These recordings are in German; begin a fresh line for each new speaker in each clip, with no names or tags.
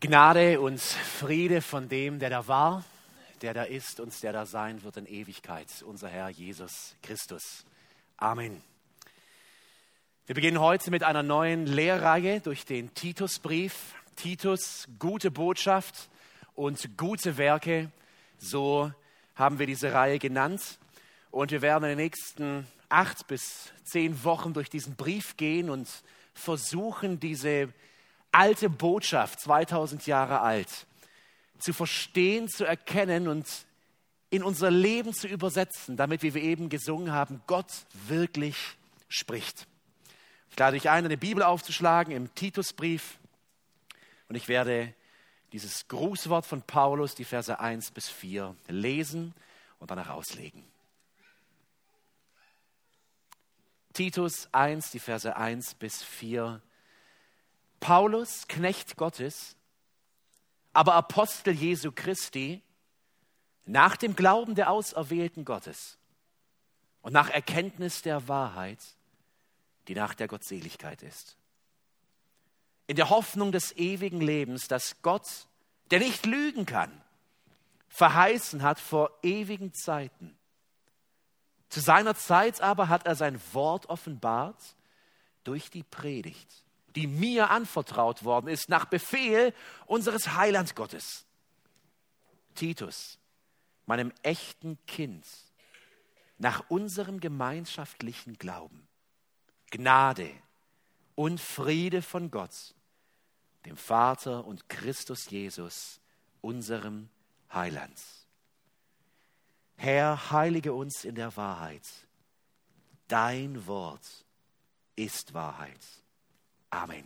Gnade und Friede von dem, der da war, der da ist und der da sein wird in Ewigkeit, unser Herr Jesus Christus. Amen. Wir beginnen heute mit einer neuen Lehrreihe durch den Titusbrief. Titus, gute Botschaft und gute Werke, so haben wir diese Reihe genannt. Und wir werden in den nächsten acht bis zehn Wochen durch diesen Brief gehen und versuchen, diese alte Botschaft, 2000 Jahre alt, zu verstehen, zu erkennen und in unser Leben zu übersetzen, damit, wie wir eben gesungen haben, Gott wirklich spricht. Ich lade dich ein, eine Bibel aufzuschlagen im Titusbrief und ich werde dieses Grußwort von Paulus, die Verse 1 bis 4, lesen und danach auslegen. Titus 1, die Verse 1 bis 4 Paulus, Knecht Gottes, aber Apostel Jesu Christi, nach dem Glauben der Auserwählten Gottes und nach Erkenntnis der Wahrheit, die nach der Gottseligkeit ist. In der Hoffnung des ewigen Lebens, das Gott, der nicht lügen kann, verheißen hat vor ewigen Zeiten. Zu seiner Zeit aber hat er sein Wort offenbart durch die Predigt die mir anvertraut worden ist, nach Befehl unseres Heilandgottes. Titus, meinem echten Kind, nach unserem gemeinschaftlichen Glauben, Gnade und Friede von Gott, dem Vater und Christus Jesus, unserem Heiland. Herr, heilige uns in der Wahrheit. Dein Wort ist Wahrheit. Amen.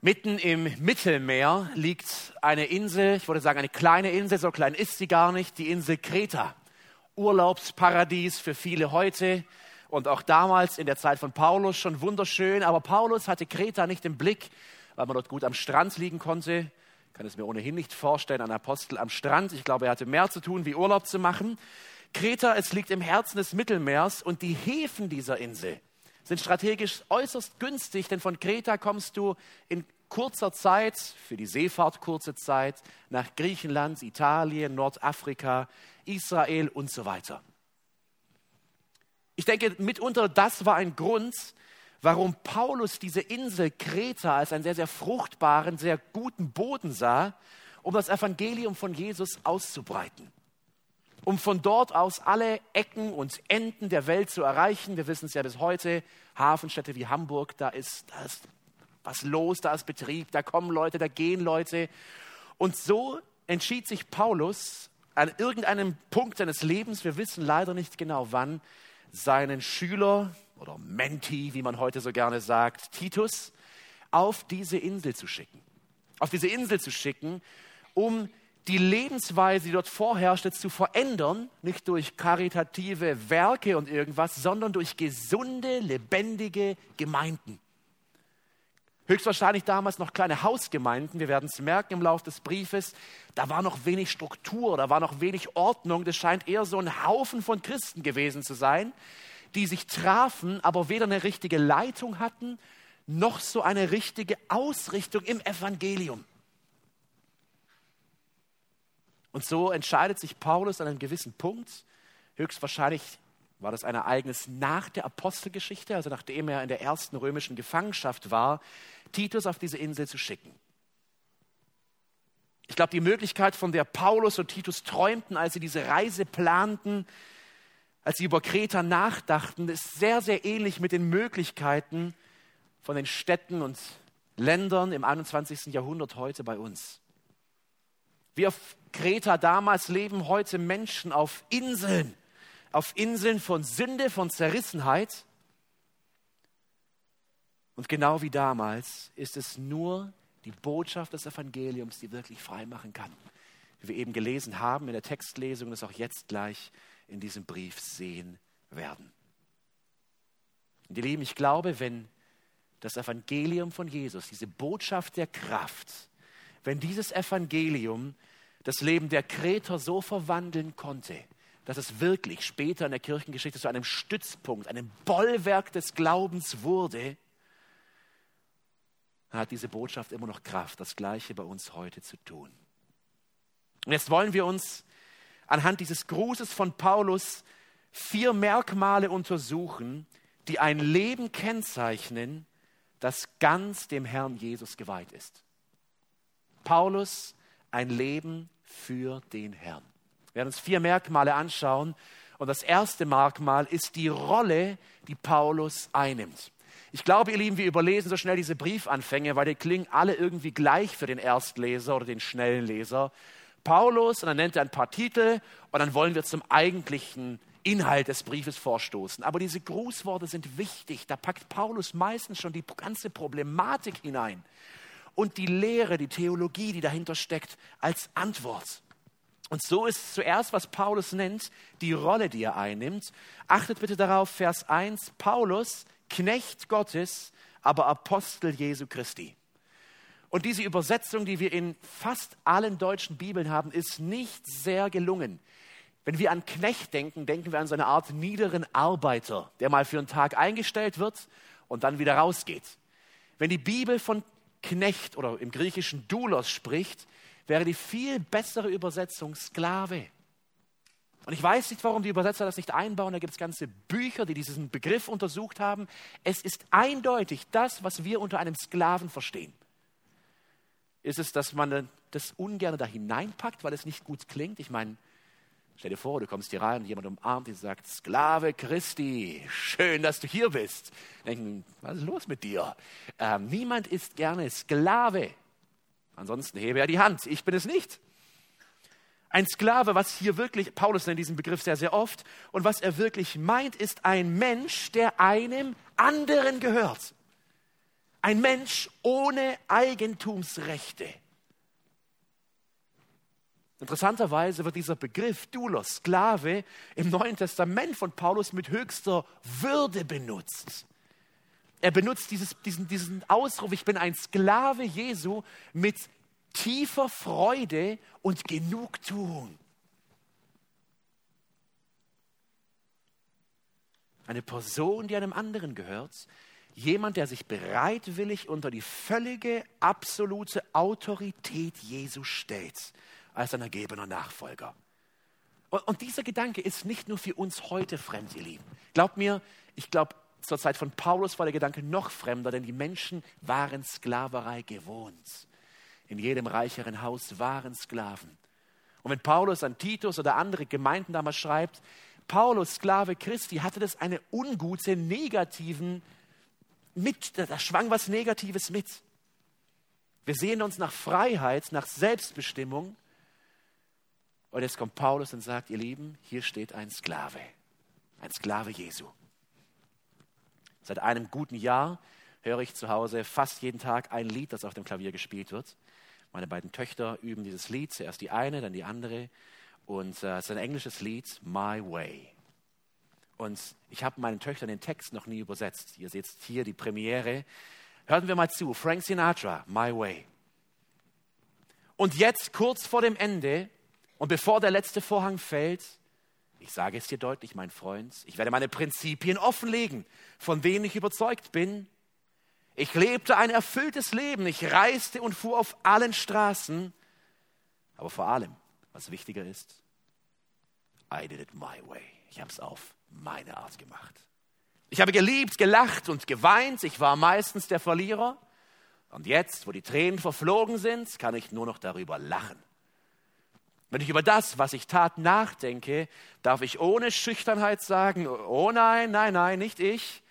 Mitten im Mittelmeer liegt eine Insel, ich würde sagen eine kleine Insel, so klein ist sie gar nicht, die Insel Kreta. Urlaubsparadies für viele heute und auch damals in der Zeit von Paulus schon wunderschön, aber Paulus hatte Kreta nicht im Blick, weil man dort gut am Strand liegen konnte. Ich kann es mir ohnehin nicht vorstellen, ein Apostel am Strand. Ich glaube, er hatte mehr zu tun, wie Urlaub zu machen. Kreta, es liegt im Herzen des Mittelmeers und die Häfen dieser Insel sind strategisch äußerst günstig, denn von Kreta kommst du in kurzer Zeit, für die Seefahrt kurze Zeit, nach Griechenland, Italien, Nordafrika, Israel und so weiter. Ich denke, mitunter das war ein Grund, warum Paulus diese Insel Kreta als einen sehr, sehr fruchtbaren, sehr guten Boden sah, um das Evangelium von Jesus auszubreiten um von dort aus alle Ecken und Enden der Welt zu erreichen. Wir wissen es ja bis heute, Hafenstädte wie Hamburg, da ist, da ist was los, da ist Betrieb, da kommen Leute, da gehen Leute. Und so entschied sich Paulus an irgendeinem Punkt seines Lebens, wir wissen leider nicht genau wann, seinen Schüler oder Menti, wie man heute so gerne sagt, Titus, auf diese Insel zu schicken. Auf diese Insel zu schicken, um die Lebensweise, die dort vorherrschte, zu verändern, nicht durch karitative Werke und irgendwas, sondern durch gesunde, lebendige Gemeinden. Höchstwahrscheinlich damals noch kleine Hausgemeinden, wir werden es merken im Laufe des Briefes, da war noch wenig Struktur, da war noch wenig Ordnung, das scheint eher so ein Haufen von Christen gewesen zu sein, die sich trafen, aber weder eine richtige Leitung hatten, noch so eine richtige Ausrichtung im Evangelium. Und so entscheidet sich Paulus an einem gewissen Punkt, höchstwahrscheinlich war das ein Ereignis nach der Apostelgeschichte, also nachdem er in der ersten römischen Gefangenschaft war, Titus auf diese Insel zu schicken. Ich glaube, die Möglichkeit, von der Paulus und Titus träumten, als sie diese Reise planten, als sie über Kreta nachdachten, ist sehr, sehr ähnlich mit den Möglichkeiten von den Städten und Ländern im 21. Jahrhundert heute bei uns. Wie auf Kreta damals leben heute Menschen auf Inseln, auf Inseln von Sünde, von Zerrissenheit. Und genau wie damals ist es nur die Botschaft des Evangeliums, die wirklich frei machen kann. Wie wir eben gelesen haben in der Textlesung, das auch jetzt gleich in diesem Brief sehen werden. Und ihr Lieben, ich glaube, wenn das Evangelium von Jesus, diese Botschaft der Kraft, wenn dieses Evangelium das Leben der Kreter so verwandeln konnte, dass es wirklich später in der Kirchengeschichte zu einem Stützpunkt, einem Bollwerk des Glaubens wurde, hat diese Botschaft immer noch Kraft, das Gleiche bei uns heute zu tun. Und jetzt wollen wir uns anhand dieses Grußes von Paulus vier Merkmale untersuchen, die ein Leben kennzeichnen, das ganz dem Herrn Jesus geweiht ist. Paulus, ein Leben für den Herrn. Wir werden uns vier Merkmale anschauen. Und das erste Merkmal ist die Rolle, die Paulus einnimmt. Ich glaube, ihr Lieben, wir überlesen so schnell diese Briefanfänge, weil die klingen alle irgendwie gleich für den Erstleser oder den schnellen Leser. Paulus, und dann nennt er ein paar Titel, und dann wollen wir zum eigentlichen Inhalt des Briefes vorstoßen. Aber diese Grußworte sind wichtig. Da packt Paulus meistens schon die ganze Problematik hinein und die Lehre, die Theologie, die dahinter steckt, als Antwort. Und so ist zuerst, was Paulus nennt, die Rolle, die er einnimmt. Achtet bitte darauf, Vers 1, Paulus, Knecht Gottes, aber Apostel Jesu Christi. Und diese Übersetzung, die wir in fast allen deutschen Bibeln haben, ist nicht sehr gelungen. Wenn wir an Knecht denken, denken wir an so eine Art niederen Arbeiter, der mal für einen Tag eingestellt wird und dann wieder rausgeht. Wenn die Bibel von Knecht oder im griechischen Doulos spricht, wäre die viel bessere Übersetzung Sklave. Und ich weiß nicht, warum die Übersetzer das nicht einbauen. Da gibt es ganze Bücher, die diesen Begriff untersucht haben. Es ist eindeutig das, was wir unter einem Sklaven verstehen. Ist es, dass man das ungern da hineinpackt, weil es nicht gut klingt? Ich meine, Stell dir vor, du kommst hier rein und jemand umarmt dich und sagt, Sklave Christi, schön, dass du hier bist. Denken, was ist los mit dir? Ähm, niemand ist gerne Sklave. Ansonsten hebe er die Hand. Ich bin es nicht. Ein Sklave, was hier wirklich, Paulus nennt diesen Begriff sehr, sehr oft, und was er wirklich meint, ist ein Mensch, der einem anderen gehört. Ein Mensch ohne Eigentumsrechte. Interessanterweise wird dieser Begriff Doulos, Sklave, im Neuen Testament von Paulus mit höchster Würde benutzt. Er benutzt dieses, diesen, diesen Ausruf, ich bin ein Sklave Jesu, mit tiefer Freude und Genugtuung. Eine Person, die einem anderen gehört, jemand, der sich bereitwillig unter die völlige, absolute Autorität Jesu stellt als ein ergebener Nachfolger. Und, und dieser Gedanke ist nicht nur für uns heute fremd, ihr Lieben. Glaubt mir, ich glaube, zur Zeit von Paulus war der Gedanke noch fremder, denn die Menschen waren Sklaverei gewohnt. In jedem reicheren Haus waren Sklaven. Und wenn Paulus an Titus oder andere Gemeinden damals schreibt, Paulus, Sklave Christi, hatte das eine ungute, negativen mit, da schwang was Negatives mit. Wir sehen uns nach Freiheit, nach Selbstbestimmung und jetzt kommt Paulus und sagt, ihr Lieben, hier steht ein Sklave, ein Sklave Jesu. Seit einem guten Jahr höre ich zu Hause fast jeden Tag ein Lied, das auf dem Klavier gespielt wird. Meine beiden Töchter üben dieses Lied, zuerst die eine, dann die andere. Und äh, es ist ein englisches Lied, My Way. Und ich habe meinen Töchtern den Text noch nie übersetzt. Ihr seht hier die Premiere. Hören wir mal zu. Frank Sinatra, My Way. Und jetzt, kurz vor dem Ende, und bevor der letzte Vorhang fällt, ich sage es dir deutlich, mein Freund, ich werde meine Prinzipien offenlegen, von denen ich überzeugt bin. Ich lebte ein erfülltes Leben, ich reiste und fuhr auf allen Straßen, aber vor allem, was wichtiger ist, I did it my way. Ich habe es auf meine Art gemacht. Ich habe geliebt, gelacht und geweint. Ich war meistens der Verlierer. Und jetzt, wo die Tränen verflogen sind, kann ich nur noch darüber lachen. Wenn ich über das, was ich tat, nachdenke, darf ich ohne Schüchternheit sagen, oh nein, nein, nein, nicht ich.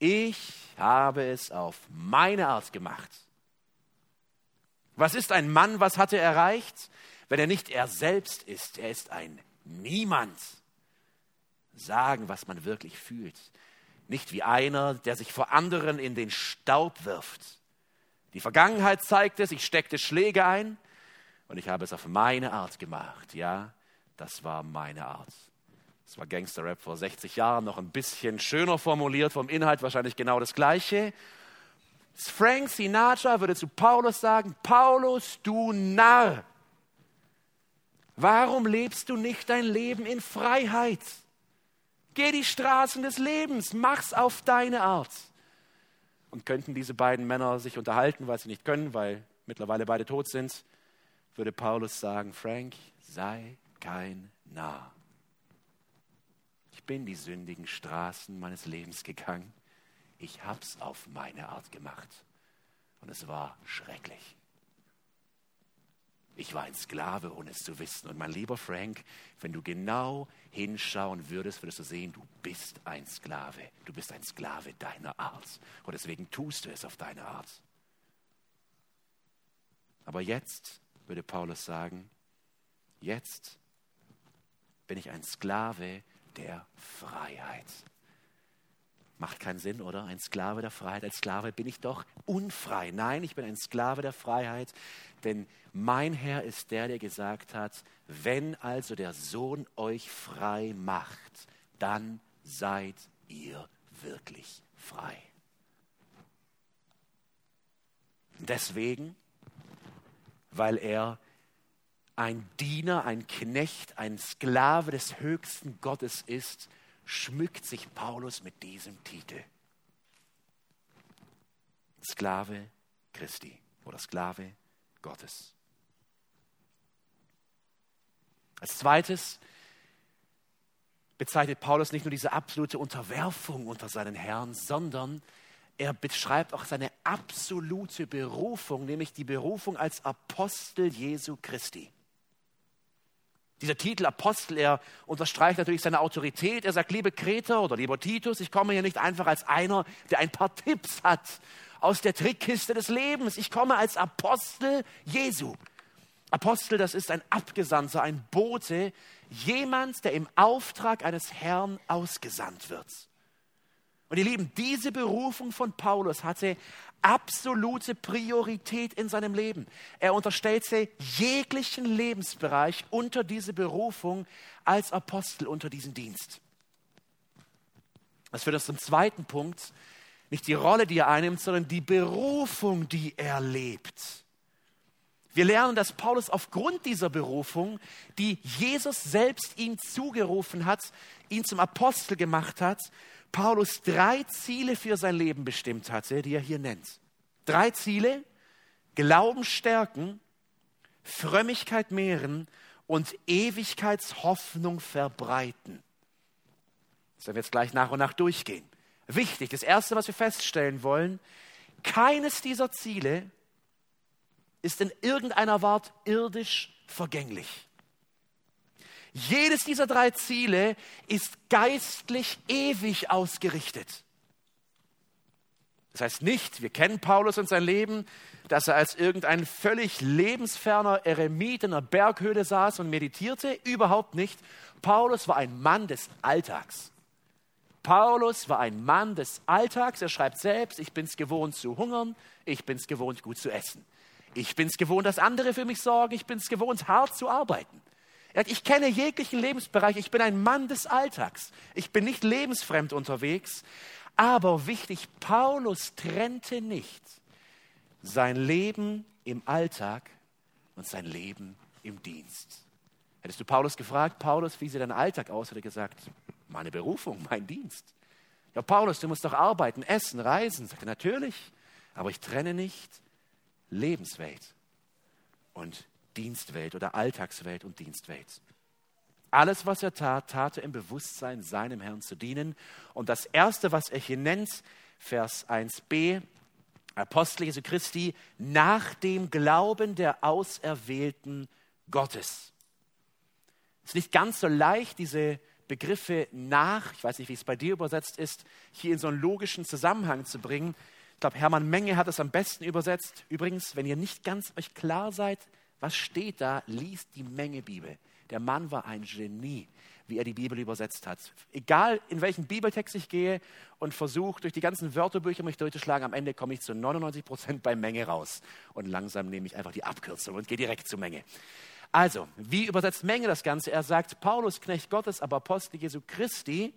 Ich habe es auf meine Art gemacht. Was ist ein Mann, was hat er erreicht, wenn er nicht er selbst ist? Er ist ein Niemand. Sagen, was man wirklich fühlt. Nicht wie einer, der sich vor anderen in den Staub wirft. Die Vergangenheit zeigt es, ich steckte Schläge ein, und ich habe es auf meine Art gemacht. Ja, das war meine Art. Das war Gangster-Rap vor 60 Jahren, noch ein bisschen schöner formuliert, vom Inhalt wahrscheinlich genau das Gleiche. Frank Sinatra würde zu Paulus sagen, Paulus, du Narr, warum lebst du nicht dein Leben in Freiheit? Geh die Straßen des Lebens, mach's auf deine Art. und könnten diese beiden Männer sich unterhalten, weil sie nicht können, weil mittlerweile beide tot sind, würde Paulus sagen, Frank, sei kein Narr. Ich bin die sündigen Straßen meines Lebens gegangen. Ich hab's auf meine Art gemacht. Und es war schrecklich. Ich war ein Sklave, ohne es zu wissen. Und mein lieber Frank, wenn du genau hinschauen würdest, würdest du sehen, du bist ein Sklave. Du bist ein Sklave deiner Art. Und deswegen tust du es auf deine Art. Aber jetzt, würde Paulus sagen, jetzt bin ich ein Sklave der Freiheit. Macht keinen Sinn, oder? Ein Sklave der Freiheit. Als Sklave bin ich doch unfrei. Nein, ich bin ein Sklave der Freiheit, denn mein Herr ist der, der gesagt hat, wenn also der Sohn euch frei macht, dann seid ihr wirklich frei. Deswegen, weil er ein Diener, ein Knecht, ein Sklave des höchsten Gottes ist, schmückt sich Paulus mit diesem Titel. Sklave Christi oder Sklave Gottes. Als zweites bezeichnet Paulus nicht nur diese absolute Unterwerfung unter seinen Herrn, sondern er beschreibt auch seine absolute Berufung, nämlich die Berufung als Apostel Jesu Christi. Dieser Titel Apostel, er unterstreicht natürlich seine Autorität. Er sagt, liebe Kreter oder lieber Titus, ich komme hier nicht einfach als einer, der ein paar Tipps hat aus der Trickkiste des Lebens. Ich komme als Apostel Jesu. Apostel, das ist ein Abgesandter, ein Bote, jemand, der im Auftrag eines Herrn ausgesandt wird. Und ihr Lieben, diese Berufung von Paulus hatte absolute Priorität in seinem Leben. Er unterstellte jeglichen Lebensbereich unter diese Berufung als Apostel unter diesen Dienst. Das führt uns zum zweiten Punkt. Nicht die Rolle, die er einnimmt, sondern die Berufung, die er lebt. Wir lernen, dass Paulus aufgrund dieser Berufung, die Jesus selbst ihm zugerufen hat, ihn zum Apostel gemacht hat, Paulus drei Ziele für sein Leben bestimmt hatte, die er hier nennt. Drei Ziele, Glauben stärken, Frömmigkeit mehren und Ewigkeitshoffnung verbreiten. Das werden wir jetzt gleich nach und nach durchgehen. Wichtig, das Erste, was wir feststellen wollen, keines dieser Ziele ist in irgendeiner Art irdisch vergänglich. Jedes dieser drei Ziele ist geistlich ewig ausgerichtet. Das heißt nicht, wir kennen Paulus und sein Leben, dass er als irgendein völlig lebensferner Eremit in einer Berghöhle saß und meditierte. Überhaupt nicht. Paulus war ein Mann des Alltags. Paulus war ein Mann des Alltags. Er schreibt selbst, ich bin es gewohnt zu hungern, ich bin es gewohnt gut zu essen. Ich bin es gewohnt, dass andere für mich sorgen. Ich bin es gewohnt, hart zu arbeiten. Ich kenne jeglichen Lebensbereich. Ich bin ein Mann des Alltags. Ich bin nicht lebensfremd unterwegs. Aber wichtig, Paulus trennte nicht sein Leben im Alltag und sein Leben im Dienst. Hättest du Paulus gefragt, Paulus, wie sieht dein Alltag aus, hätte er gesagt, meine Berufung, mein Dienst. Ja, Paulus, du musst doch arbeiten, essen, reisen. Sagt er, natürlich, aber ich trenne nicht Lebenswelt und Dienstwelt oder Alltagswelt und Dienstwelt. Alles, was er tat, tat er im Bewusstsein, seinem Herrn zu dienen. Und das Erste, was er hier nennt, Vers 1b, Apostel Jesu Christi, nach dem Glauben der Auserwählten Gottes. Es ist nicht ganz so leicht, diese Begriffe nach, ich weiß nicht, wie es bei dir übersetzt ist, hier in so einen logischen Zusammenhang zu bringen. Ich glaube, Hermann Menge hat es am besten übersetzt. Übrigens, wenn ihr nicht ganz euch klar seid, was steht da, liest die Menge Bibel. Der Mann war ein Genie, wie er die Bibel übersetzt hat. Egal in welchen Bibeltext ich gehe und versuche durch die ganzen Wörterbücher mich durchzuschlagen, am Ende komme ich zu 99 Prozent bei Menge raus. Und langsam nehme ich einfach die Abkürzung und gehe direkt zur Menge. Also, wie übersetzt Menge das Ganze? Er sagt, Paulus, Knecht Gottes, aber Apostel Jesu Christi,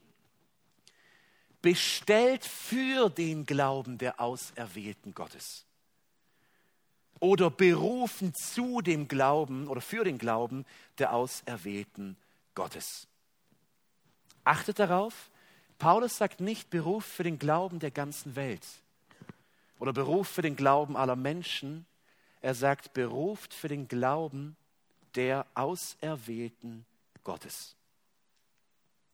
bestellt für den Glauben der Auserwählten Gottes. Oder berufen zu dem Glauben oder für den Glauben der Auserwählten Gottes. Achtet darauf, Paulus sagt nicht Beruf für den Glauben der ganzen Welt. oder beruft für den Glauben aller Menschen. Er sagt, beruft für den Glauben der Auserwählten Gottes.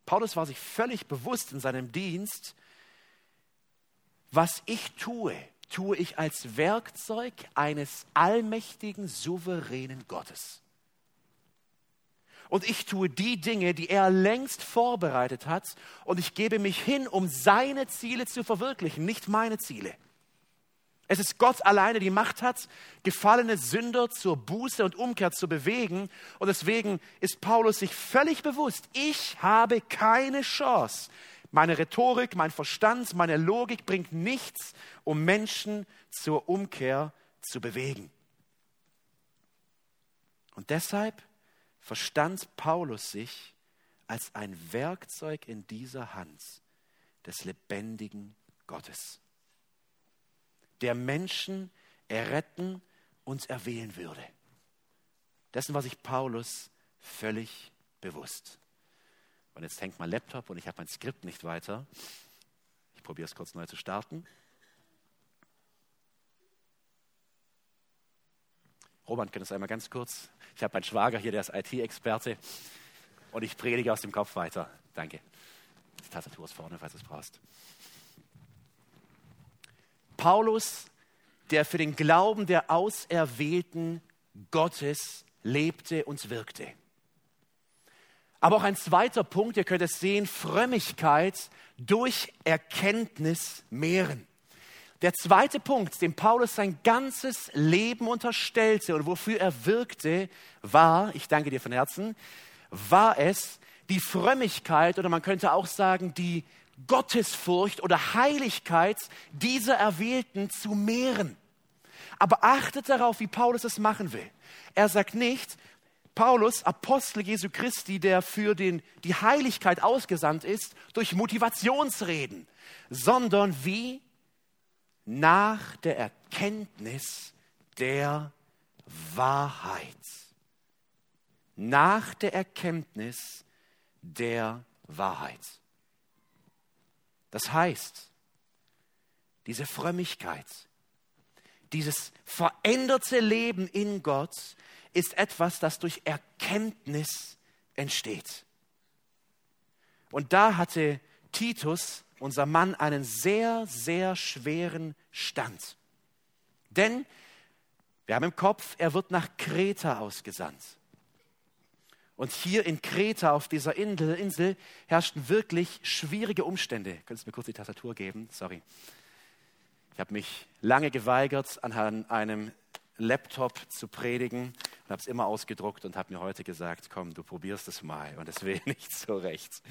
Paulus war sich völlig bewusst in seinem Dienst, was ich tue, tue ich als Werkzeug eines allmächtigen, souveränen Gottes. Und ich tue die Dinge, die er längst vorbereitet hat, und ich gebe mich hin, um seine Ziele zu verwirklichen, nicht meine Ziele. Es ist Gott alleine, die Macht hat, gefallene Sünder zur Buße und Umkehr zu bewegen. Und deswegen ist Paulus sich völlig bewusst, ich habe keine Chance. Meine Rhetorik, mein Verstand, meine Logik bringt nichts, um Menschen zur Umkehr zu bewegen. Und deshalb verstand Paulus sich als ein Werkzeug in dieser Hand des lebendigen Gottes der Menschen erretten und erwählen würde. Dessen war sich Paulus völlig bewusst. Und jetzt hängt mein Laptop und ich habe mein Skript nicht weiter. Ich probiere es kurz neu zu starten. Roman, kann das einmal ganz kurz? Ich habe meinen Schwager hier, der ist IT-Experte und ich predige aus dem Kopf weiter. Danke. Die Tastatur ist vorne, falls du es brauchst. Paulus, der für den Glauben der Auserwählten Gottes lebte und wirkte. Aber auch ein zweiter Punkt, ihr könnt es sehen, Frömmigkeit durch Erkenntnis mehren. Der zweite Punkt, dem Paulus sein ganzes Leben unterstellte und wofür er wirkte, war, ich danke dir von Herzen, war es die Frömmigkeit oder man könnte auch sagen die Gottesfurcht oder Heiligkeit dieser Erwählten zu mehren. Aber achtet darauf, wie Paulus es machen will. Er sagt nicht, Paulus, Apostel Jesu Christi, der für den, die Heiligkeit ausgesandt ist, durch Motivationsreden, sondern wie nach der Erkenntnis der Wahrheit. Nach der Erkenntnis der Wahrheit. Das heißt, diese Frömmigkeit, dieses veränderte Leben in Gott ist etwas, das durch Erkenntnis entsteht. Und da hatte Titus, unser Mann, einen sehr, sehr schweren Stand. Denn wir haben im Kopf, er wird nach Kreta ausgesandt. Und hier in Kreta auf dieser Insel, herrschten wirklich schwierige Umstände. Könntest du mir kurz die Tastatur geben? Sorry. Ich habe mich lange geweigert, an einem Laptop zu predigen und habe es immer ausgedruckt und habe mir heute gesagt, komm, du probierst es mal und es will nicht so recht.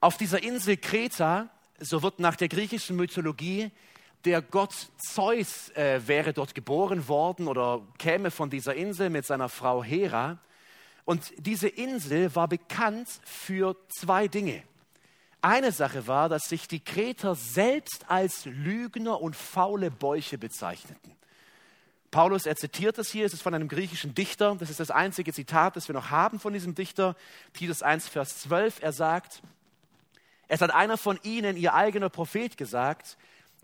Auf dieser Insel Kreta, so wird nach der griechischen Mythologie der Gott Zeus äh, wäre dort geboren worden oder käme von dieser Insel mit seiner Frau Hera. Und diese Insel war bekannt für zwei Dinge. Eine Sache war, dass sich die Kreter selbst als Lügner und faule Bäuche bezeichneten. Paulus, er zitiert es hier, es ist von einem griechischen Dichter, das ist das einzige Zitat, das wir noch haben von diesem Dichter, Titus 1, Vers 12, er sagt, es hat einer von ihnen, ihr eigener Prophet, gesagt,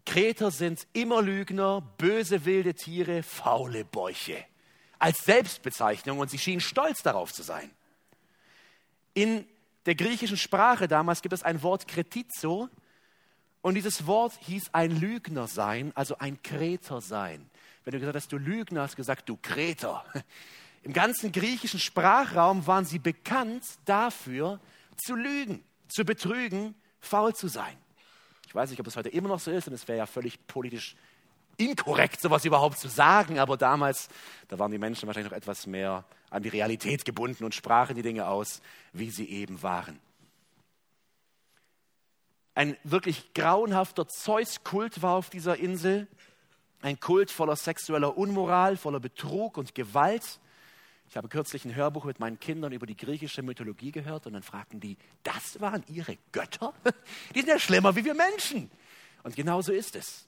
Kreter sind immer Lügner, böse wilde Tiere, faule Bäuche. Als Selbstbezeichnung und sie schienen stolz darauf zu sein. In der griechischen Sprache damals gibt es ein Wort Kretizo und dieses Wort hieß ein Lügner sein, also ein Kreter sein. Wenn du gesagt hast, du Lügner, hast du gesagt, du Kreter. Im ganzen griechischen Sprachraum waren sie bekannt dafür, zu lügen, zu betrügen, faul zu sein. Ich weiß nicht, ob es heute immer noch so ist und es wäre ja völlig politisch inkorrekt, sowas überhaupt zu sagen, aber damals, da waren die Menschen wahrscheinlich noch etwas mehr an die Realität gebunden und sprachen die Dinge aus, wie sie eben waren. Ein wirklich grauenhafter Zeus-Kult war auf dieser Insel, ein Kult voller sexueller Unmoral, voller Betrug und Gewalt. Ich habe kürzlich ein Hörbuch mit meinen Kindern über die griechische Mythologie gehört und dann fragten die, das waren ihre Götter? Die sind ja schlimmer wie wir Menschen. Und genau so ist es.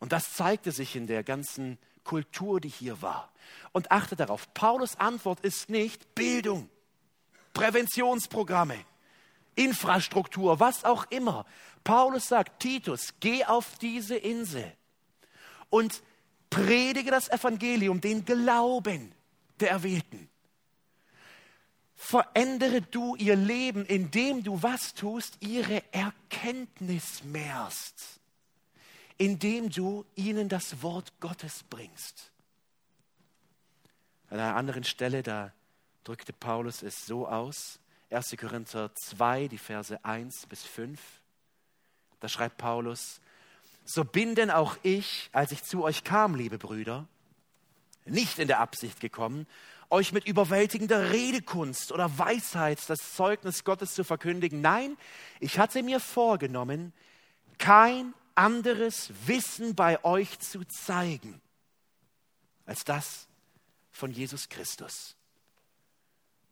Und das zeigte sich in der ganzen Kultur, die hier war. Und achte darauf, Paulus Antwort ist nicht Bildung. Präventionsprogramme, Infrastruktur, was auch immer. Paulus sagt, Titus, geh auf diese Insel und predige das Evangelium, den Glauben der Erwählten. Verändere du ihr Leben, indem du was tust? Ihre Erkenntnis mehrst, indem du ihnen das Wort Gottes bringst. An einer anderen Stelle, da drückte Paulus es so aus, 1. Korinther 2, die Verse 1 bis 5. Da schreibt Paulus, so bin denn auch ich, als ich zu euch kam, liebe Brüder, nicht in der Absicht gekommen, euch mit überwältigender Redekunst oder Weisheit das Zeugnis Gottes zu verkündigen. Nein, ich hatte mir vorgenommen, kein anderes Wissen bei euch zu zeigen als das von Jesus Christus.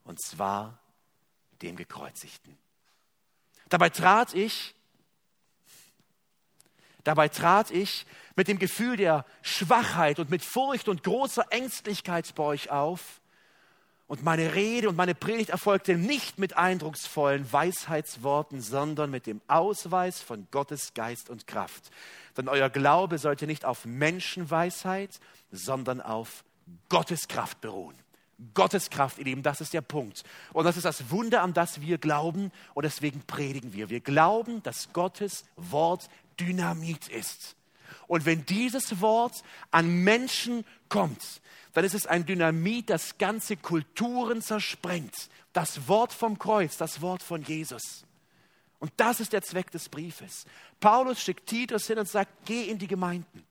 Und zwar dem Gekreuzigten. Dabei trat ich Dabei trat ich mit dem Gefühl der Schwachheit und mit Furcht und großer Ängstlichkeit bei euch auf. Und meine Rede und meine Predigt erfolgte nicht mit eindrucksvollen Weisheitsworten, sondern mit dem Ausweis von Gottes Geist und Kraft. Denn euer Glaube sollte nicht auf Menschenweisheit, sondern auf Gottes Kraft beruhen. Gottes Kraft, ihr Lieben, das ist der Punkt. Und das ist das Wunder, an das wir glauben und deswegen predigen wir. Wir glauben, dass Gottes Wort Dynamit ist. Und wenn dieses Wort an Menschen kommt, dann ist es ein Dynamit, das ganze Kulturen zersprengt. Das Wort vom Kreuz, das Wort von Jesus. Und das ist der Zweck des Briefes. Paulus schickt Titus hin und sagt, geh in die Gemeinden.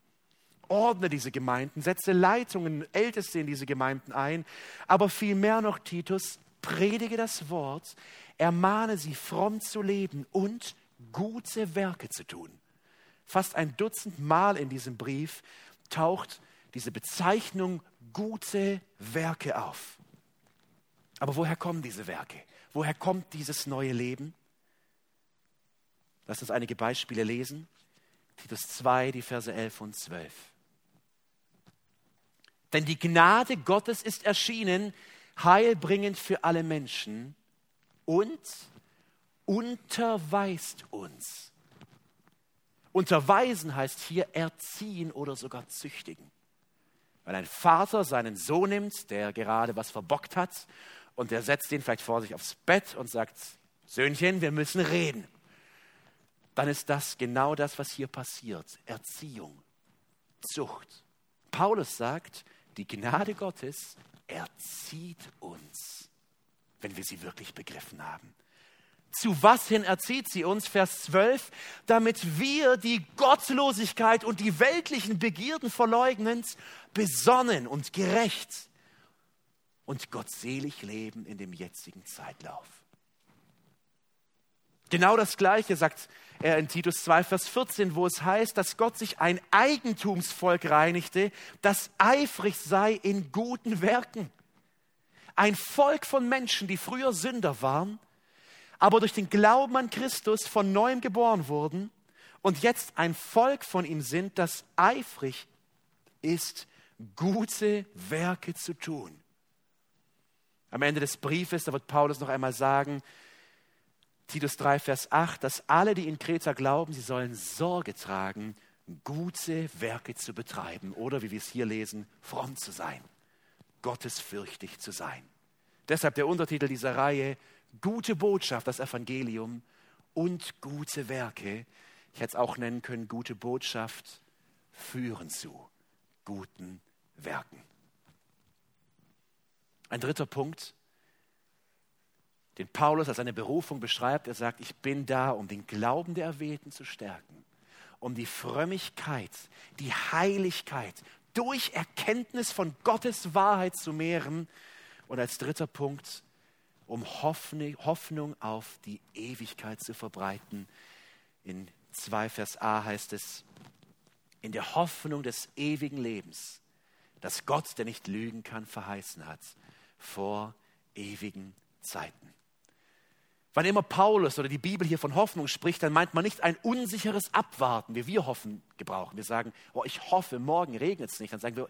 Ordne diese Gemeinden, setze Leitungen, Älteste in diese Gemeinden ein, aber vielmehr noch, Titus, predige das Wort, ermahne sie, fromm zu leben und gute Werke zu tun. Fast ein Dutzend Mal in diesem Brief taucht diese Bezeichnung gute Werke auf. Aber woher kommen diese Werke? Woher kommt dieses neue Leben? Lass uns einige Beispiele lesen. Titus 2, die Verse 11 und 12. Denn die Gnade Gottes ist erschienen, heilbringend für alle Menschen und unterweist uns Unterweisen heißt hier erziehen oder sogar züchtigen. Weil ein Vater seinen Sohn nimmt, der gerade was verbockt hat, und der setzt ihn vielleicht vor sich aufs Bett und sagt, Söhnchen, wir müssen reden. Dann ist das genau das, was hier passiert. Erziehung, Zucht. Paulus sagt, die Gnade Gottes erzieht uns, wenn wir sie wirklich begriffen haben. Zu was hin erzieht sie uns? Vers 12, damit wir die Gottlosigkeit und die weltlichen Begierden verleugnend, besonnen und gerecht und gottselig leben in dem jetzigen Zeitlauf. Genau das Gleiche sagt er in Titus 2, Vers 14, wo es heißt, dass Gott sich ein Eigentumsvolk reinigte, das eifrig sei in guten Werken. Ein Volk von Menschen, die früher Sünder waren, aber durch den Glauben an Christus von neuem geboren wurden und jetzt ein Volk von ihm sind, das eifrig ist, gute Werke zu tun. Am Ende des Briefes, da wird Paulus noch einmal sagen, Titus 3, Vers 8, dass alle, die in Kreta glauben, sie sollen Sorge tragen, gute Werke zu betreiben oder, wie wir es hier lesen, fromm zu sein, gottesfürchtig zu sein. Deshalb der Untertitel dieser Reihe, gute Botschaft, das Evangelium und gute Werke. Ich hätte es auch nennen können, gute Botschaft führen zu guten Werken. Ein dritter Punkt, den Paulus als eine Berufung beschreibt. Er sagt, ich bin da, um den Glauben der Erwählten zu stärken, um die Frömmigkeit, die Heiligkeit durch Erkenntnis von Gottes Wahrheit zu mehren. Und als dritter Punkt, um Hoffnung auf die Ewigkeit zu verbreiten. In 2 Vers A heißt es, in der Hoffnung des ewigen Lebens, das Gott, der nicht lügen kann, verheißen hat, vor ewigen Zeiten. Wann immer Paulus oder die Bibel hier von Hoffnung spricht, dann meint man nicht ein unsicheres Abwarten, wie wir hoffen gebrauchen. Wir sagen, oh, ich hoffe, morgen regnet es nicht. Dann sagen wir,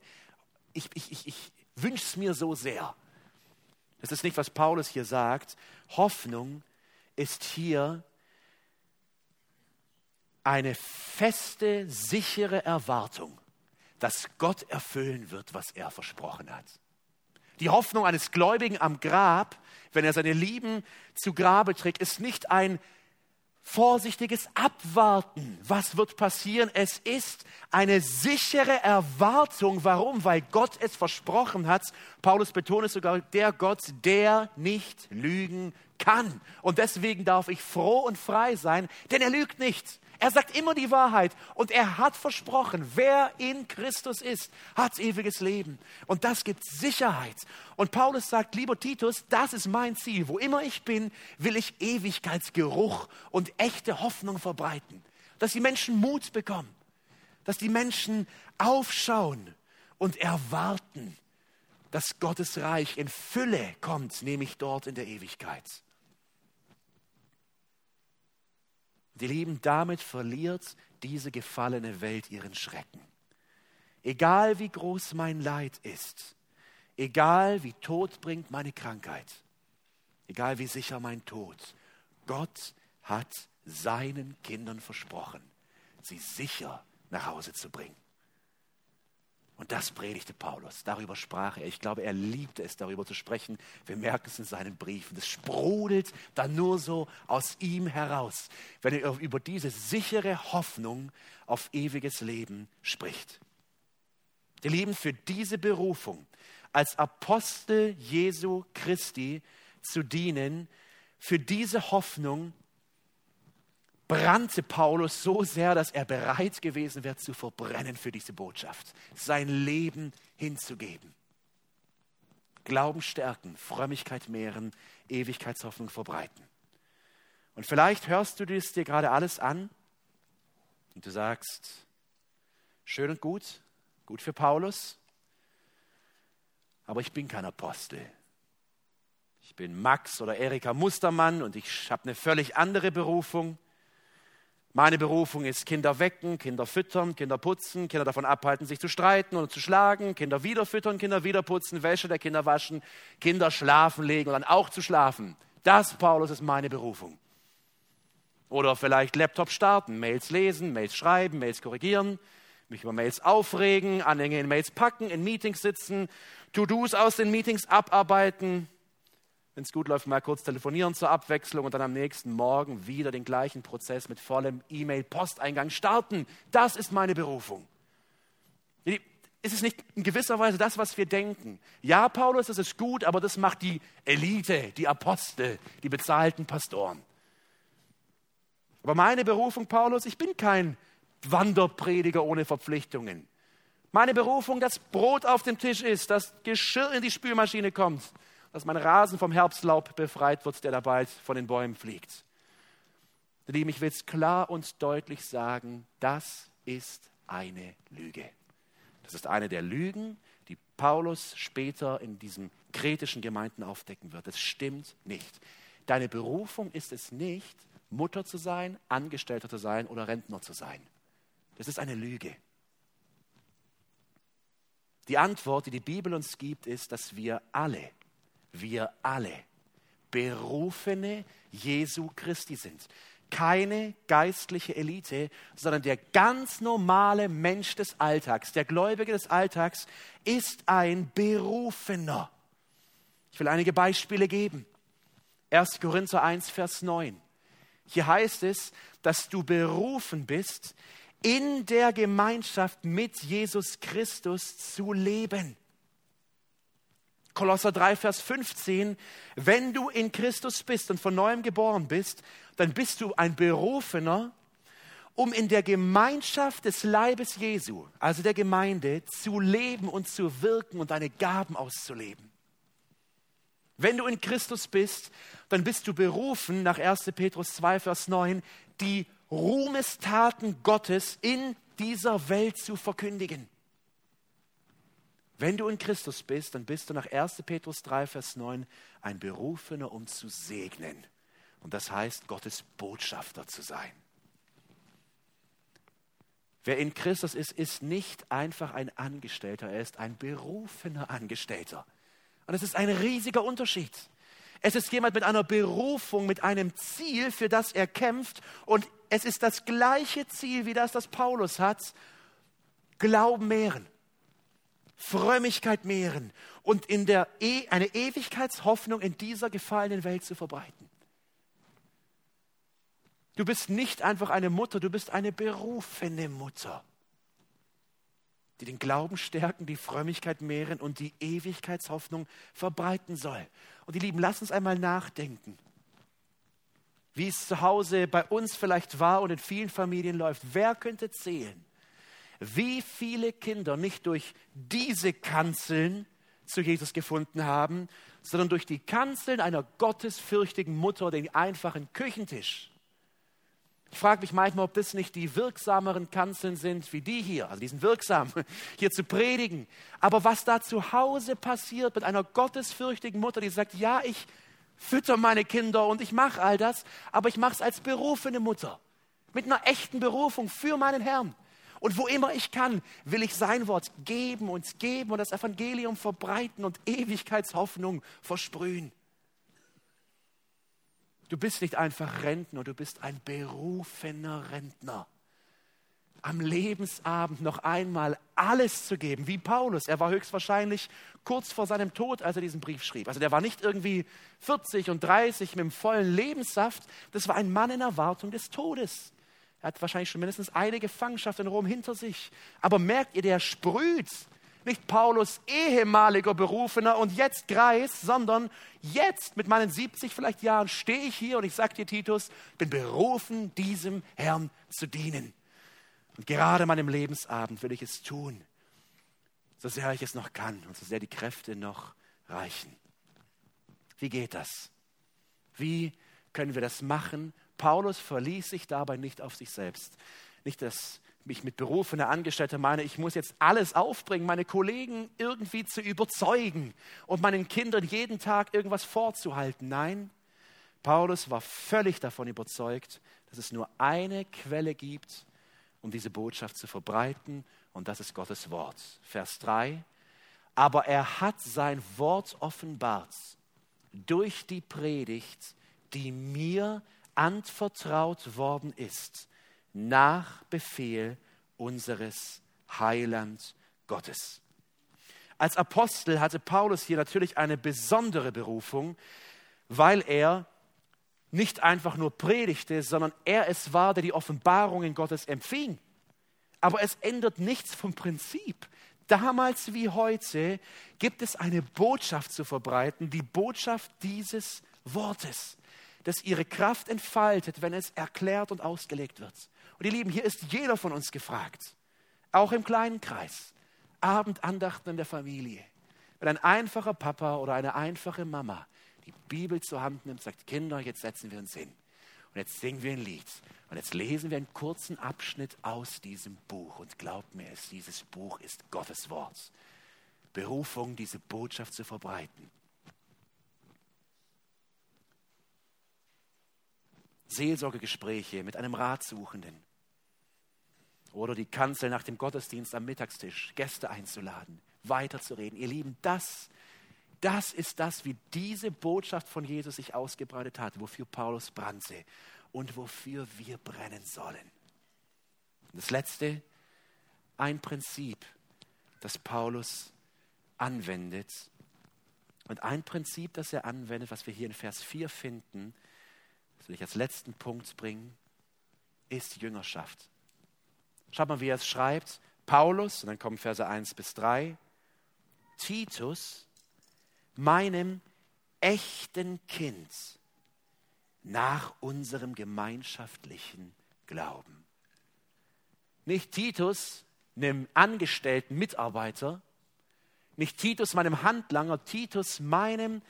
ich, ich, ich, ich wünsche es mir so sehr. Das ist nicht, was Paulus hier sagt. Hoffnung ist hier eine feste, sichere Erwartung, dass Gott erfüllen wird, was er versprochen hat. Die Hoffnung eines Gläubigen am Grab, wenn er seine Lieben zu Grabe trägt, ist nicht ein vorsichtiges Abwarten. Was wird passieren? Es ist eine sichere Erwartung. Warum? Weil Gott es versprochen hat. Paulus betont es sogar, der Gott, der nicht lügen kann. Und deswegen darf ich froh und frei sein, denn er lügt nicht. Er sagt immer die Wahrheit und er hat versprochen, wer in Christus ist, hat ewiges Leben. Und das gibt Sicherheit. Und Paulus sagt, lieber Titus, das ist mein Ziel. Wo immer ich bin, will ich Ewigkeitsgeruch und echte Hoffnung verbreiten. Dass die Menschen Mut bekommen. Dass die Menschen aufschauen und erwarten, dass Gottes Reich in Fülle kommt, nämlich dort in der Ewigkeit. Die Lieben, damit verliert diese gefallene Welt ihren Schrecken. Egal wie groß mein Leid ist, egal wie Tod bringt meine Krankheit, egal wie sicher mein Tod, Gott hat seinen Kindern versprochen, sie sicher nach Hause zu bringen. Und das predigte Paulus. Darüber sprach er. Ich glaube, er liebte es, darüber zu sprechen. Wir merken es in seinen Briefen. Das sprudelt dann nur so aus ihm heraus, wenn er über diese sichere Hoffnung auf ewiges Leben spricht. Die Lieben, für diese Berufung als Apostel Jesu Christi zu dienen, für diese Hoffnung brannte Paulus so sehr, dass er bereit gewesen wäre zu verbrennen für diese Botschaft, sein Leben hinzugeben. Glauben stärken, Frömmigkeit mehren, Ewigkeitshoffnung verbreiten. Und vielleicht hörst du das dir gerade alles an und du sagst, schön und gut, gut für Paulus, aber ich bin kein Apostel. Ich bin Max oder Erika Mustermann und ich habe eine völlig andere Berufung. Meine Berufung ist Kinder wecken, Kinder füttern, Kinder putzen, Kinder davon abhalten, sich zu streiten oder zu schlagen, Kinder wieder füttern, Kinder wieder putzen, Wäsche der Kinder waschen, Kinder schlafen legen und dann auch zu schlafen. Das, Paulus, ist meine Berufung. Oder vielleicht Laptop starten, Mails lesen, Mails schreiben, Mails korrigieren, mich über Mails aufregen, Anhänge in Mails packen, in Meetings sitzen, To-Dos aus den Meetings abarbeiten, wenn es gut läuft, mal kurz telefonieren zur Abwechslung und dann am nächsten Morgen wieder den gleichen Prozess mit vollem E-Mail-Posteingang starten. Das ist meine Berufung. Ist es nicht in gewisser Weise das, was wir denken? Ja, Paulus, das ist gut, aber das macht die Elite, die Apostel, die bezahlten Pastoren. Aber meine Berufung, Paulus, ich bin kein Wanderprediger ohne Verpflichtungen. Meine Berufung, dass Brot auf dem Tisch ist, dass Geschirr in die Spülmaschine kommt, dass mein Rasen vom Herbstlaub befreit wird, der da bald von den Bäumen fliegt. Lieben, ich will es klar und deutlich sagen, das ist eine Lüge. Das ist eine der Lügen, die Paulus später in diesen kretischen Gemeinden aufdecken wird. Das stimmt nicht. Deine Berufung ist es nicht, Mutter zu sein, Angestellter zu sein oder Rentner zu sein. Das ist eine Lüge. Die Antwort, die die Bibel uns gibt, ist, dass wir alle wir alle Berufene Jesu Christi sind. Keine geistliche Elite, sondern der ganz normale Mensch des Alltags, der Gläubige des Alltags ist ein Berufener. Ich will einige Beispiele geben. 1. Korinther 1, Vers 9. Hier heißt es, dass du berufen bist, in der Gemeinschaft mit Jesus Christus zu leben. Kolosser 3, Vers 15, wenn du in Christus bist und von neuem geboren bist, dann bist du ein Berufener, um in der Gemeinschaft des Leibes Jesu, also der Gemeinde, zu leben und zu wirken und deine Gaben auszuleben. Wenn du in Christus bist, dann bist du berufen, nach 1. Petrus 2, Vers 9, die Ruhmestaten Gottes in dieser Welt zu verkündigen. Wenn du in Christus bist, dann bist du nach 1. Petrus 3, Vers 9 ein Berufener, um zu segnen. Und das heißt, Gottes Botschafter zu sein. Wer in Christus ist, ist nicht einfach ein Angestellter, er ist ein berufener Angestellter. Und es ist ein riesiger Unterschied. Es ist jemand mit einer Berufung, mit einem Ziel, für das er kämpft. Und es ist das gleiche Ziel wie das, das Paulus hat. Glauben mehren, Frömmigkeit mehren und in der e eine Ewigkeitshoffnung in dieser gefallenen Welt zu verbreiten. Du bist nicht einfach eine Mutter, du bist eine berufene Mutter, die den Glauben stärken, die Frömmigkeit mehren und die Ewigkeitshoffnung verbreiten soll. Und die Lieben, lass uns einmal nachdenken, wie es zu Hause bei uns vielleicht war und in vielen Familien läuft. Wer könnte zählen, wie viele Kinder nicht durch diese Kanzeln zu Jesus gefunden haben, sondern durch die Kanzeln einer gottesfürchtigen Mutter, den einfachen Küchentisch ich frage mich manchmal, ob das nicht die wirksameren Kanzeln sind wie die hier. Also die sind wirksam, hier zu predigen. Aber was da zu Hause passiert mit einer gottesfürchtigen Mutter, die sagt, ja, ich fütter meine Kinder und ich mache all das, aber ich mache es als berufene Mutter. Mit einer echten Berufung für meinen Herrn. Und wo immer ich kann, will ich sein Wort geben und geben und das Evangelium verbreiten und Ewigkeitshoffnung versprühen. Du bist nicht einfach Rentner, du bist ein berufener Rentner. Am Lebensabend noch einmal alles zu geben, wie Paulus. Er war höchstwahrscheinlich kurz vor seinem Tod, als er diesen Brief schrieb. Also der war nicht irgendwie 40 und 30 mit dem vollen Lebenssaft. Das war ein Mann in Erwartung des Todes. Er hat wahrscheinlich schon mindestens eine Gefangenschaft in Rom hinter sich. Aber merkt ihr, der sprüht nicht Paulus ehemaliger Berufener und jetzt Greis, sondern jetzt mit meinen 70 vielleicht Jahren stehe ich hier und ich sage dir, Titus, bin berufen, diesem Herrn zu dienen. Und gerade meinem Lebensabend will ich es tun, so sehr ich es noch kann und so sehr die Kräfte noch reichen. Wie geht das? Wie können wir das machen? Paulus verließ sich dabei nicht auf sich selbst. Nicht das mich mit berufener Angestellter meine, ich muss jetzt alles aufbringen, meine Kollegen irgendwie zu überzeugen und meinen Kindern jeden Tag irgendwas vorzuhalten. Nein, Paulus war völlig davon überzeugt, dass es nur eine Quelle gibt, um diese Botschaft zu verbreiten, und das ist Gottes Wort. Vers 3. Aber er hat sein Wort offenbart durch die Predigt, die mir anvertraut worden ist nach Befehl unseres Heiland Gottes. Als Apostel hatte Paulus hier natürlich eine besondere Berufung, weil er nicht einfach nur predigte, sondern er es war, der die Offenbarungen Gottes empfing. Aber es ändert nichts vom Prinzip. Damals wie heute gibt es eine Botschaft zu verbreiten, die Botschaft dieses Wortes, das ihre Kraft entfaltet, wenn es erklärt und ausgelegt wird. Und ihr Lieben, hier ist jeder von uns gefragt, auch im kleinen Kreis, Abendandachten in der Familie. Wenn ein einfacher Papa oder eine einfache Mama die Bibel zur Hand nimmt, sagt, Kinder, jetzt setzen wir uns hin. Und jetzt singen wir ein Lied. Und jetzt lesen wir einen kurzen Abschnitt aus diesem Buch. Und glaubt mir es, dieses Buch ist Gottes Wort. Berufung, diese Botschaft zu verbreiten. Seelsorgegespräche mit einem Ratsuchenden. Oder die Kanzel nach dem Gottesdienst am Mittagstisch, Gäste einzuladen, weiterzureden. Ihr Lieben, das, das ist das, wie diese Botschaft von Jesus sich ausgebreitet hat, wofür Paulus brannte und wofür wir brennen sollen. Das letzte, ein Prinzip, das Paulus anwendet. Und ein Prinzip, das er anwendet, was wir hier in Vers 4 finden, will ich als letzten Punkt bringen, ist Jüngerschaft. Schaut mal, wie er es schreibt. Paulus, und dann kommen Verse 1 bis 3. Titus, meinem echten Kind, nach unserem gemeinschaftlichen Glauben. Nicht Titus, einem angestellten Mitarbeiter, nicht Titus, meinem Handlanger, Titus, meinem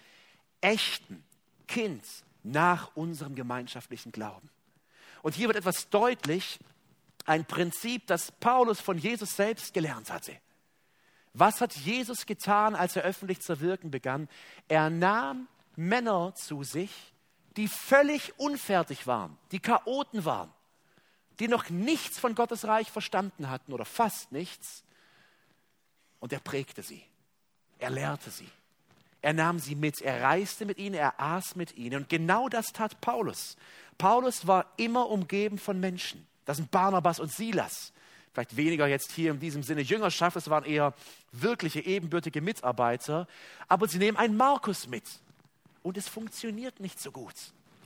echten Kind nach unserem gemeinschaftlichen Glauben. Und hier wird etwas deutlich, ein Prinzip, das Paulus von Jesus selbst gelernt hatte. Was hat Jesus getan, als er öffentlich zu wirken begann? Er nahm Männer zu sich, die völlig unfertig waren, die Chaoten waren, die noch nichts von Gottes Reich verstanden hatten oder fast nichts. Und er prägte sie, er lehrte sie, Er nahm sie mit, er reiste mit ihnen, er aß mit ihnen. Und genau das tat Paulus. Paulus war immer umgeben von Menschen. Das sind Barnabas und Silas. Vielleicht weniger jetzt hier in diesem Sinne Jüngerschaft, es waren eher wirkliche ebenbürtige Mitarbeiter. Aber sie nehmen einen Markus mit. Und es funktioniert nicht so gut.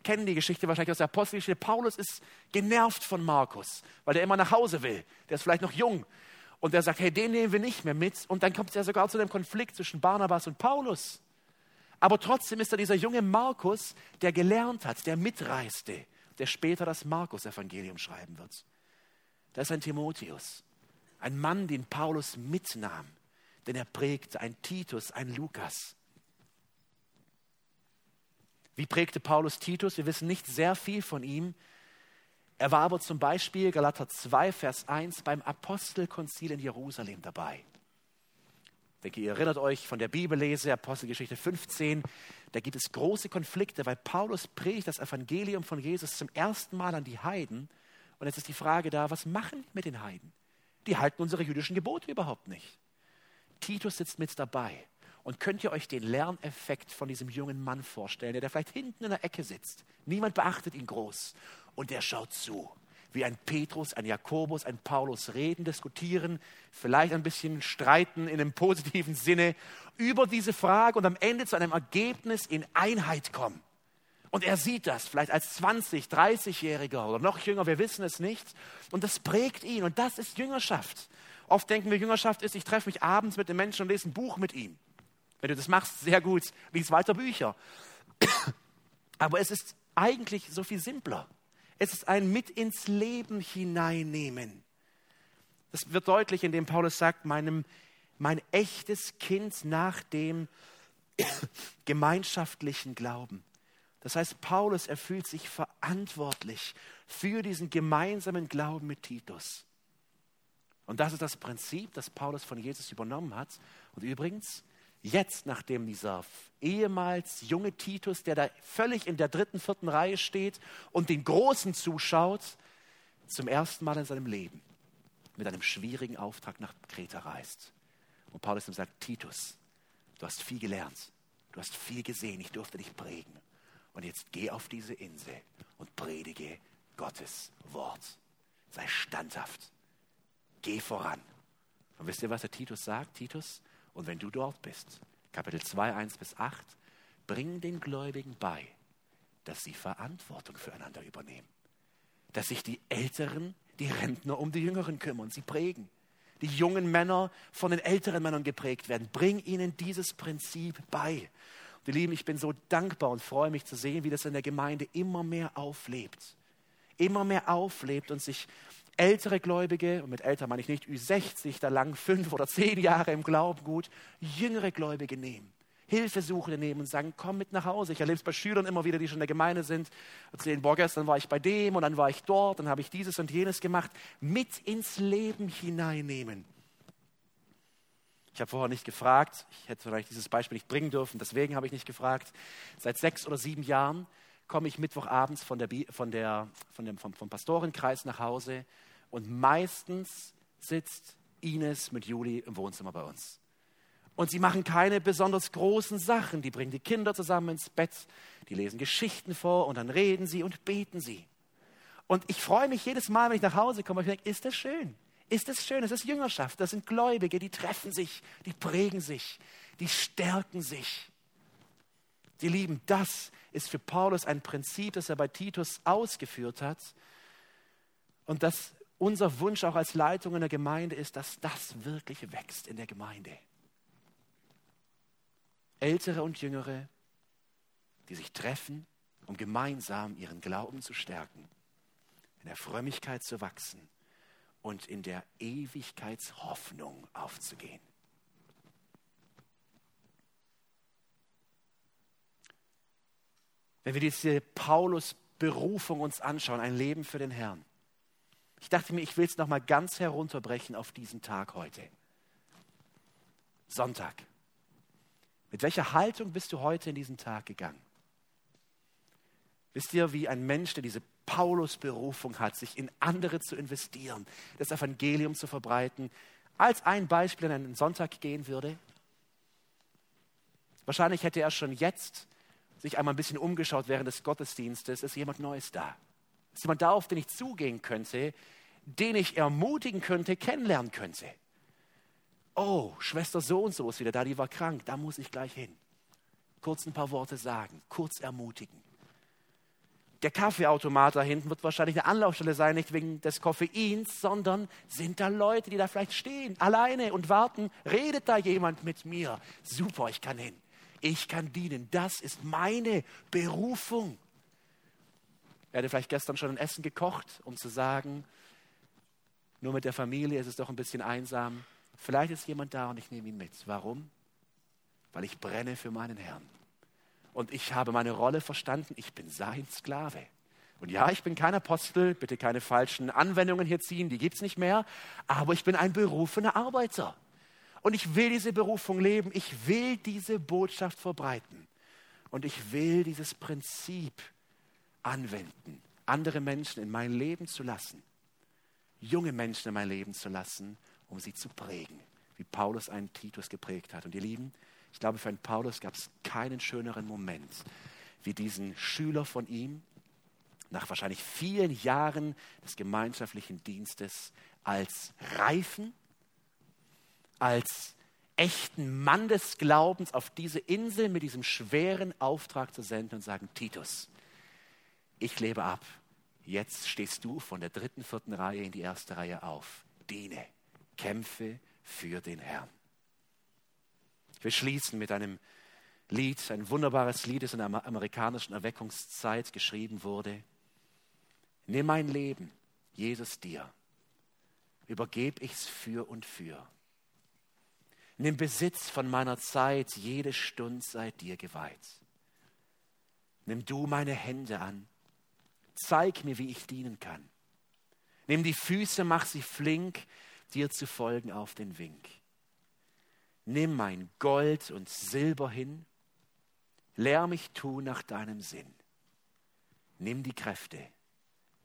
Kennen die Geschichte wahrscheinlich aus der Apostelgeschichte. Paulus ist genervt von Markus, weil der immer nach Hause will. Der ist vielleicht noch jung. Und der sagt, hey, den nehmen wir nicht mehr mit. Und dann kommt es ja sogar zu einem Konflikt zwischen Barnabas und Paulus. Aber trotzdem ist da dieser junge Markus, der gelernt hat, der mitreiste, der später das Markus-Evangelium schreiben wird. Da ist ein Timotheus, ein Mann, den Paulus mitnahm, denn er prägte ein Titus, ein Lukas. Wie prägte Paulus Titus? Wir wissen nicht sehr viel von ihm. Er war aber zum Beispiel, Galater 2, Vers 1, beim Apostelkonzil in Jerusalem dabei. Ich denke, ihr erinnert euch von der Bibellese, Apostelgeschichte 15, da gibt es große Konflikte, weil Paulus predigt das Evangelium von Jesus zum ersten Mal an die Heiden. Und jetzt ist die Frage da, was machen wir mit den Heiden? Die halten unsere jüdischen Gebote überhaupt nicht. Titus sitzt mit dabei. Und könnt ihr euch den Lerneffekt von diesem jungen Mann vorstellen, der da vielleicht hinten in der Ecke sitzt? Niemand beachtet ihn groß. Und der schaut zu, wie ein Petrus, ein Jakobus, ein Paulus reden, diskutieren, vielleicht ein bisschen streiten in einem positiven Sinne über diese Frage und am Ende zu einem Ergebnis in Einheit kommen. Und er sieht das vielleicht als 20, 30-Jähriger oder noch jünger, wir wissen es nicht. Und das prägt ihn und das ist Jüngerschaft. Oft denken wir, Jüngerschaft ist, ich treffe mich abends mit dem Menschen und lese ein Buch mit ihm. Wenn du das machst, sehr gut, lies weiter Bücher. Aber es ist eigentlich so viel simpler. Es ist ein mit ins Leben hineinnehmen. Das wird deutlich, indem Paulus sagt, meinem, mein echtes Kind nach dem gemeinschaftlichen Glauben. Das heißt, Paulus, er fühlt sich verantwortlich für diesen gemeinsamen Glauben mit Titus. Und das ist das Prinzip, das Paulus von Jesus übernommen hat. Und übrigens, Jetzt, nachdem dieser ehemals junge Titus, der da völlig in der dritten, vierten Reihe steht und den Großen zuschaut, zum ersten Mal in seinem Leben mit einem schwierigen Auftrag nach Kreta reist. Und Paulus ihm sagt, Titus, du hast viel gelernt, du hast viel gesehen, ich durfte dich prägen. Und jetzt geh auf diese Insel und predige Gottes Wort. Sei standhaft, geh voran. Und wisst ihr, was der Titus sagt? Titus, und wenn du dort bist, Kapitel 2, 1 bis 8, bring den Gläubigen bei, dass sie Verantwortung füreinander übernehmen. Dass sich die Älteren, die Rentner um die Jüngeren kümmern, sie prägen. Die jungen Männer von den älteren Männern geprägt werden. Bring ihnen dieses Prinzip bei. Und ihr Lieben, ich bin so dankbar und freue mich zu sehen, wie das in der Gemeinde immer mehr auflebt. Immer mehr auflebt und sich ältere Gläubige, und mit älter meine ich nicht Ü60, da lang fünf oder zehn Jahre im Glauben gut, jüngere Gläubige nehmen. Hilfesuchende nehmen und sagen, komm mit nach Hause. Ich erlebe es bei Schülern immer wieder, die schon in der Gemeinde sind, erzählen, boah, gestern war ich bei dem und dann war ich dort, dann habe ich dieses und jenes gemacht. Mit ins Leben hineinnehmen. Ich habe vorher nicht gefragt, ich hätte vielleicht dieses Beispiel nicht bringen dürfen, deswegen habe ich nicht gefragt. Seit sechs oder sieben Jahren komme ich Mittwochabends von der, von der, von dem, vom, vom Pastorenkreis nach Hause und meistens sitzt Ines mit Juli im Wohnzimmer bei uns. Und sie machen keine besonders großen Sachen. Die bringen die Kinder zusammen ins Bett, die lesen Geschichten vor und dann reden sie und beten sie. Und ich freue mich jedes Mal, wenn ich nach Hause komme, ich denke, ist das schön? Ist das schön? Das ist Jüngerschaft, das sind Gläubige, die treffen sich, die prägen sich, die stärken sich. Die Lieben, das ist für Paulus ein Prinzip, das er bei Titus ausgeführt hat. Und dass unser Wunsch auch als Leitung in der Gemeinde ist, dass das wirklich wächst in der Gemeinde. Ältere und Jüngere, die sich treffen, um gemeinsam ihren Glauben zu stärken, in der Frömmigkeit zu wachsen und in der Ewigkeitshoffnung aufzugehen. Wenn wir diese Paulus-Berufung uns anschauen, ein Leben für den Herrn. Ich dachte mir, ich will es nochmal ganz herunterbrechen auf diesen Tag heute. Sonntag. Mit welcher Haltung bist du heute in diesen Tag gegangen? Wisst ihr, wie ein Mensch, der diese Paulus-Berufung hat, sich in andere zu investieren, das Evangelium zu verbreiten, als ein Beispiel an einen Sonntag gehen würde? Wahrscheinlich hätte er schon jetzt sich einmal ein bisschen umgeschaut während des Gottesdienstes. Ist jemand Neues da? Ist jemand da, auf den ich zugehen könnte, den ich ermutigen könnte, kennenlernen könnte? Oh, Schwester so und so ist wieder da, die war krank, da muss ich gleich hin. Kurz ein paar Worte sagen, kurz ermutigen. Der Kaffeeautomat da hinten wird wahrscheinlich eine Anlaufstelle sein, nicht wegen des Koffeins, sondern sind da Leute, die da vielleicht stehen, alleine und warten. Redet da jemand mit mir? Super, ich kann hin. Ich kann dienen. Das ist meine Berufung. Er hatte vielleicht gestern schon ein Essen gekocht, um zu sagen, nur mit der Familie ist es doch ein bisschen einsam. Vielleicht ist jemand da und ich nehme ihn mit. Warum? Weil ich brenne für meinen Herrn. Und ich habe meine Rolle verstanden. Ich bin sein Sklave. Und ja, ich bin kein Apostel, bitte keine falschen Anwendungen hier ziehen, die gibt es nicht mehr. Aber ich bin ein berufener Arbeiter. Und ich will diese Berufung leben. Ich will diese Botschaft verbreiten. Und ich will dieses Prinzip anwenden, andere Menschen in mein Leben zu lassen, junge Menschen in mein Leben zu lassen um sie zu prägen, wie Paulus einen Titus geprägt hat. Und ihr Lieben, ich glaube, für einen Paulus gab es keinen schöneren Moment, wie diesen Schüler von ihm nach wahrscheinlich vielen Jahren des gemeinschaftlichen Dienstes als reifen, als echten Mann des Glaubens auf diese Insel mit diesem schweren Auftrag zu senden und sagen, Titus, ich lebe ab. Jetzt stehst du von der dritten, vierten Reihe in die erste Reihe auf. Diene kämpfe für den Herrn. Wir schließen mit einem Lied, ein wunderbares Lied, das in der amerikanischen Erweckungszeit geschrieben wurde. Nimm mein Leben, Jesus dir, übergebe ich's für und für. Nimm Besitz von meiner Zeit, jede Stunde sei dir geweiht. Nimm du meine Hände an, zeig mir, wie ich dienen kann. Nimm die Füße, mach sie flink, dir zu folgen auf den Wink. Nimm mein Gold und Silber hin, lehr mich tun nach deinem Sinn. Nimm die Kräfte,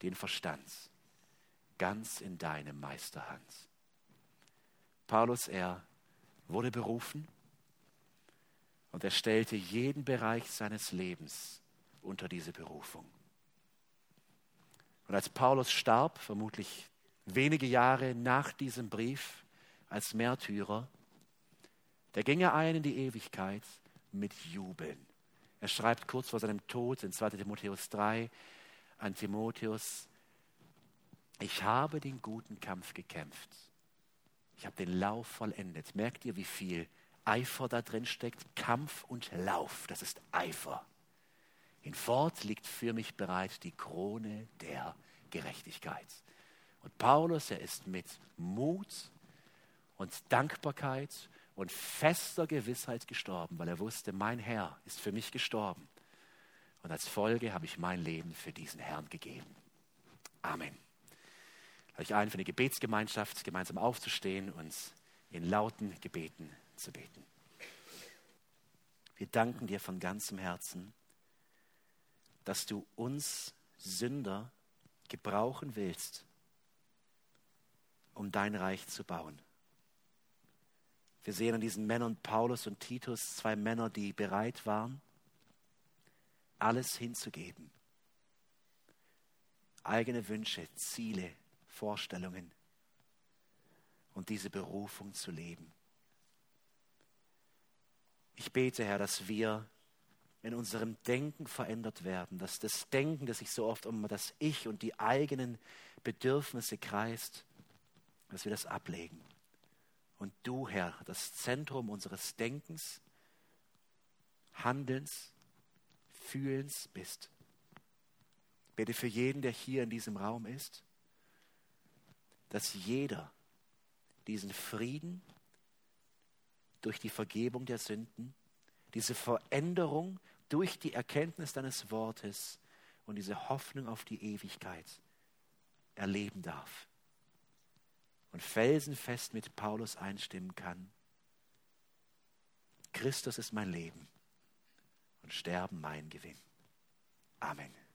den Verstand, ganz in deine Meisterhand. Paulus, er wurde berufen und er stellte jeden Bereich seines Lebens unter diese Berufung. Und als Paulus starb, vermutlich wenige Jahre nach diesem Brief als Märtyrer, da ging er ein in die Ewigkeit mit Jubeln. Er schreibt kurz vor seinem Tod in 2 Timotheus 3 an Timotheus, ich habe den guten Kampf gekämpft. Ich habe den Lauf vollendet. Merkt ihr, wie viel Eifer da drin steckt? Kampf und Lauf, das ist Eifer. Hinfort liegt für mich bereit die Krone der Gerechtigkeit. Und Paulus, er ist mit Mut und Dankbarkeit und fester Gewissheit gestorben, weil er wusste, mein Herr ist für mich gestorben. Und als Folge habe ich mein Leben für diesen Herrn gegeben. Amen. Ich ein, für eine Gebetsgemeinschaft gemeinsam aufzustehen und in lauten Gebeten zu beten. Wir danken dir von ganzem Herzen, dass du uns Sünder gebrauchen willst, um dein Reich zu bauen. Wir sehen an diesen Männern Paulus und Titus zwei Männer, die bereit waren, alles hinzugeben. Eigene Wünsche, Ziele, Vorstellungen und diese Berufung zu leben. Ich bete, Herr, dass wir in unserem Denken verändert werden, dass das Denken, das sich so oft um das Ich und die eigenen Bedürfnisse kreist, dass wir das ablegen. Und du, Herr, das Zentrum unseres Denkens, Handelns, Fühlens bist. Bitte für jeden, der hier in diesem Raum ist, dass jeder diesen Frieden durch die Vergebung der Sünden, diese Veränderung durch die Erkenntnis deines Wortes und diese Hoffnung auf die Ewigkeit erleben darf und felsenfest mit Paulus einstimmen kann. Christus ist mein Leben und Sterben mein Gewinn. Amen.